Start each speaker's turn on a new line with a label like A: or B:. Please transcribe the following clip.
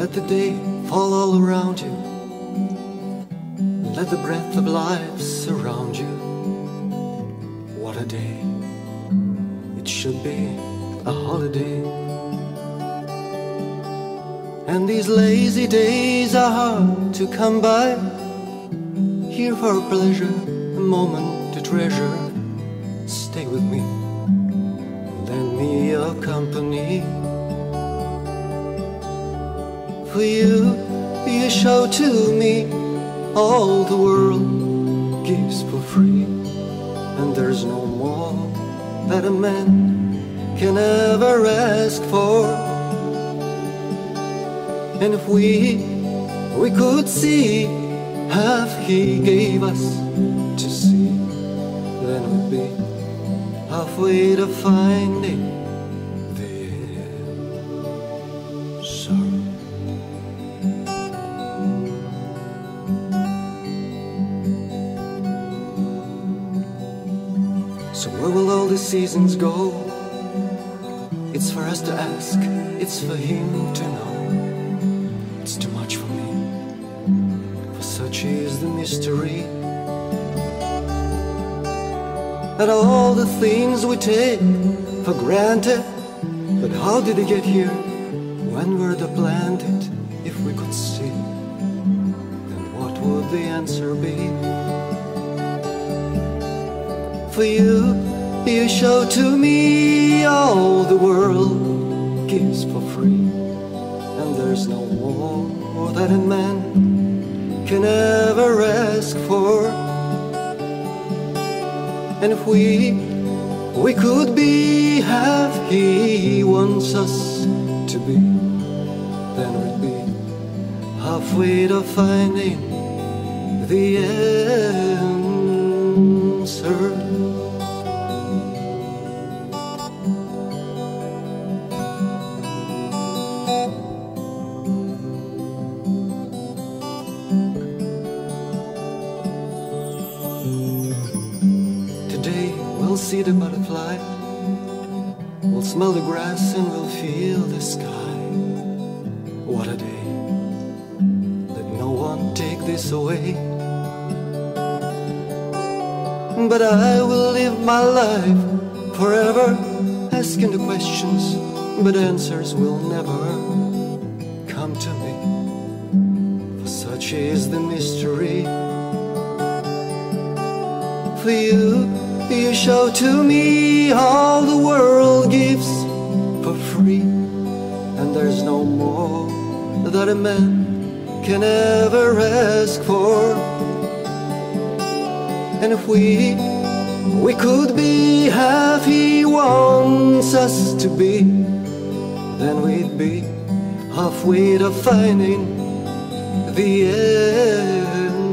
A: Let the day fall all around you. Let the breath of life surround you. What a day. It should be a holiday. And these lazy days are hard to come by. Here for pleasure, a moment to treasure. Stay with me, lend me your company. For you, you show to me all the world gives for free. And there's no more that a man can ever ask for. And if we, we could see half he gave us to see, then we'd be halfway to finding will all the seasons go? It's for us to ask, it's for him to know. It's too much for me, for such is the mystery. That all the things we take for granted, but how did they get here? When were they planted? If we could see, then what would the answer be? For you, you show to me all the world gives for free. And there's no more that a man can ever ask for. And if we, we could be half he wants us to be, then we'd be halfway to finding the answer. We'll see the butterfly, we'll smell the grass and we'll feel the sky. What a day! Let no one take this away. But I will live my life forever asking the questions, but answers will never come to me. For such is the mystery. For you, you show to me all the world gives for free, and there's no more that a man can ever ask for. And if we, we could be half he wants us to be, then we'd be halfway to finding the end.